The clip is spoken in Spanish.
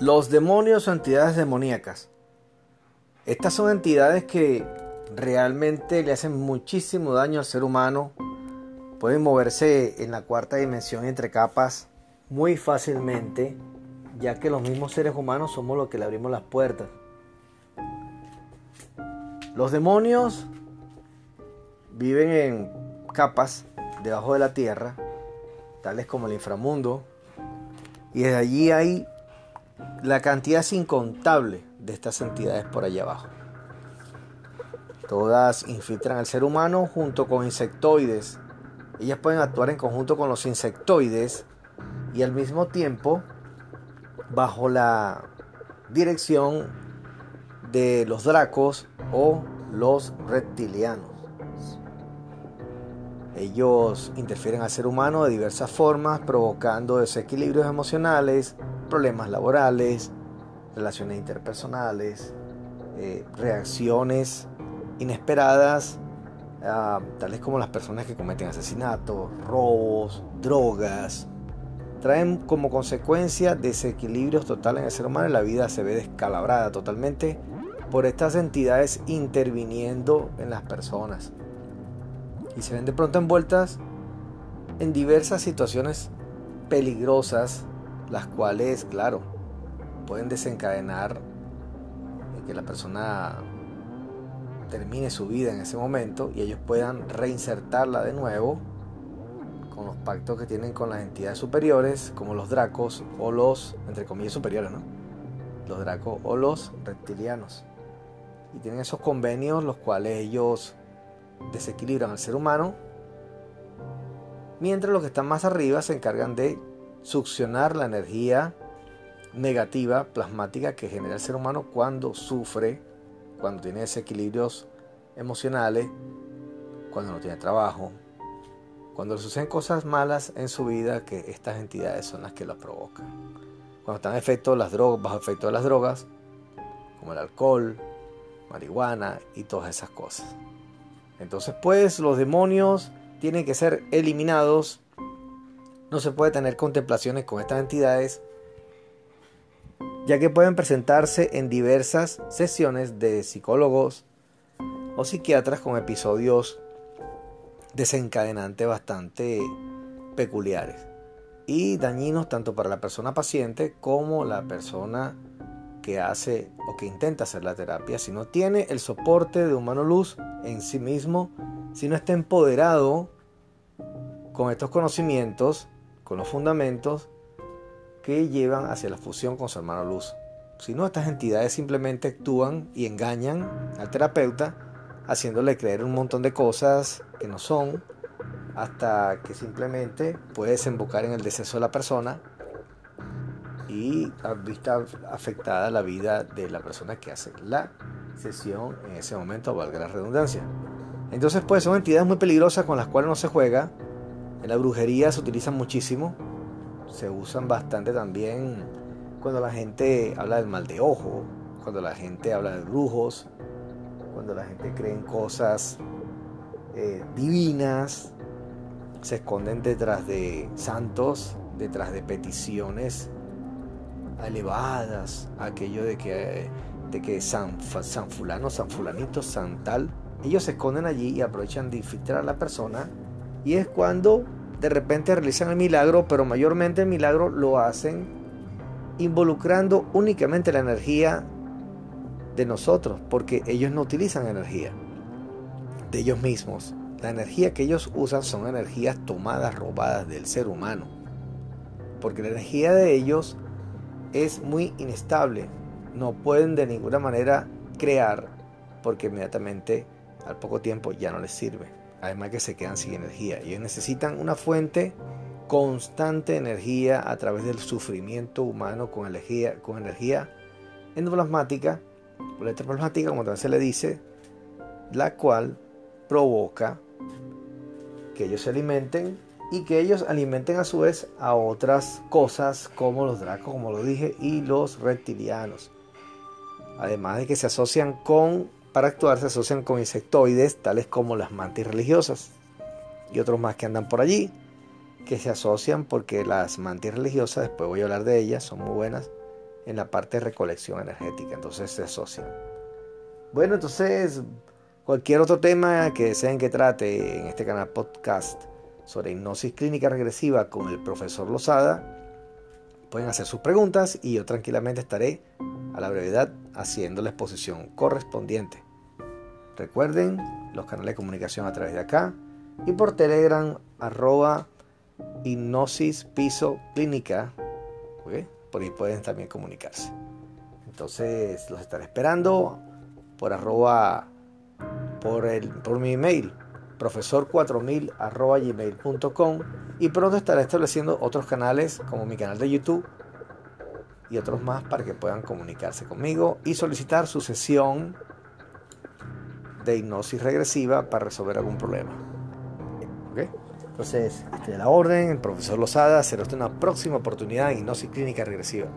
Los demonios o entidades demoníacas. Estas son entidades que realmente le hacen muchísimo daño al ser humano. Pueden moverse en la cuarta dimensión entre capas muy fácilmente, ya que los mismos seres humanos somos los que le abrimos las puertas. Los demonios viven en capas debajo de la tierra, tales como el inframundo, y desde allí hay la cantidad es incontable de estas entidades por allá abajo. Todas infiltran al ser humano junto con insectoides. Ellas pueden actuar en conjunto con los insectoides y al mismo tiempo bajo la dirección de los dracos o los reptilianos. Ellos interfieren al ser humano de diversas formas, provocando desequilibrios emocionales, problemas laborales, relaciones interpersonales, eh, reacciones inesperadas, ah, tales como las personas que cometen asesinatos, robos, drogas, traen como consecuencia desequilibrios totales en el ser humano y la vida se ve descalabrada totalmente por estas entidades interviniendo en las personas. Y se ven de pronto envueltas en diversas situaciones peligrosas las cuales, claro, pueden desencadenar que la persona termine su vida en ese momento y ellos puedan reinsertarla de nuevo con los pactos que tienen con las entidades superiores, como los dracos o los, entre comillas, superiores, ¿no? Los dracos o los reptilianos. Y tienen esos convenios los cuales ellos desequilibran al ser humano, mientras los que están más arriba se encargan de succionar la energía negativa plasmática que genera el ser humano cuando sufre, cuando tiene desequilibrios emocionales, cuando no tiene trabajo, cuando le suceden cosas malas en su vida que estas entidades son las que las provocan. Cuando están efecto las drogas, bajo efecto de las drogas, como el alcohol, marihuana y todas esas cosas. Entonces, pues los demonios tienen que ser eliminados no se puede tener contemplaciones con estas entidades, ya que pueden presentarse en diversas sesiones de psicólogos o psiquiatras con episodios desencadenantes bastante peculiares y dañinos tanto para la persona paciente como la persona que hace o que intenta hacer la terapia, si no tiene el soporte de humano luz en sí mismo, si no está empoderado con estos conocimientos, con los fundamentos que llevan hacia la fusión con su hermano luz. Si no, estas entidades simplemente actúan y engañan al terapeuta, haciéndole creer un montón de cosas que no son, hasta que simplemente puede desembocar en el deceso de la persona y vista afectada la vida de la persona que hace la sesión en ese momento, valga la redundancia. Entonces, pues son entidades muy peligrosas con las cuales no se juega, en la brujería se utilizan muchísimo, se usan bastante también cuando la gente habla del mal de ojo, cuando la gente habla de brujos, cuando la gente cree en cosas eh, divinas, se esconden detrás de santos, detrás de peticiones elevadas, aquello de que, de que San, San fulano, San fulanito, San tal, ellos se esconden allí y aprovechan de infiltrar a la persona y es cuando de repente realizan el milagro, pero mayormente el milagro lo hacen involucrando únicamente la energía de nosotros, porque ellos no utilizan energía de ellos mismos. La energía que ellos usan son energías tomadas, robadas del ser humano. Porque la energía de ellos es muy inestable. No pueden de ninguna manera crear porque inmediatamente al poco tiempo ya no les sirve además que se quedan sin energía. Ellos necesitan una fuente constante de energía a través del sufrimiento humano con energía, con energía endoplasmática o electroplasmática, como también se le dice, la cual provoca que ellos se alimenten y que ellos alimenten a su vez a otras cosas como los dracos, como lo dije, y los reptilianos. Además de que se asocian con para actuar se asocian con insectoides tales como las mantis religiosas y otros más que andan por allí, que se asocian porque las mantis religiosas, después voy a hablar de ellas, son muy buenas, en la parte de recolección energética, entonces se asocian. Bueno, entonces cualquier otro tema que deseen que trate en este canal podcast sobre hipnosis clínica regresiva con el profesor Lozada, pueden hacer sus preguntas y yo tranquilamente estaré a la brevedad haciendo la exposición correspondiente. Recuerden los canales de comunicación a través de acá y por Telegram arroba hipnosis piso clínica. Por ahí pueden también comunicarse. Entonces los estaré esperando por arroba por, el, por mi email profesor4000 arroba gmail.com y pronto estaré estableciendo otros canales como mi canal de YouTube y otros más para que puedan comunicarse conmigo y solicitar su sesión de hipnosis regresiva para resolver algún problema. Entonces, estoy a la orden, el profesor Lozada, será usted una próxima oportunidad en hipnosis clínica regresiva.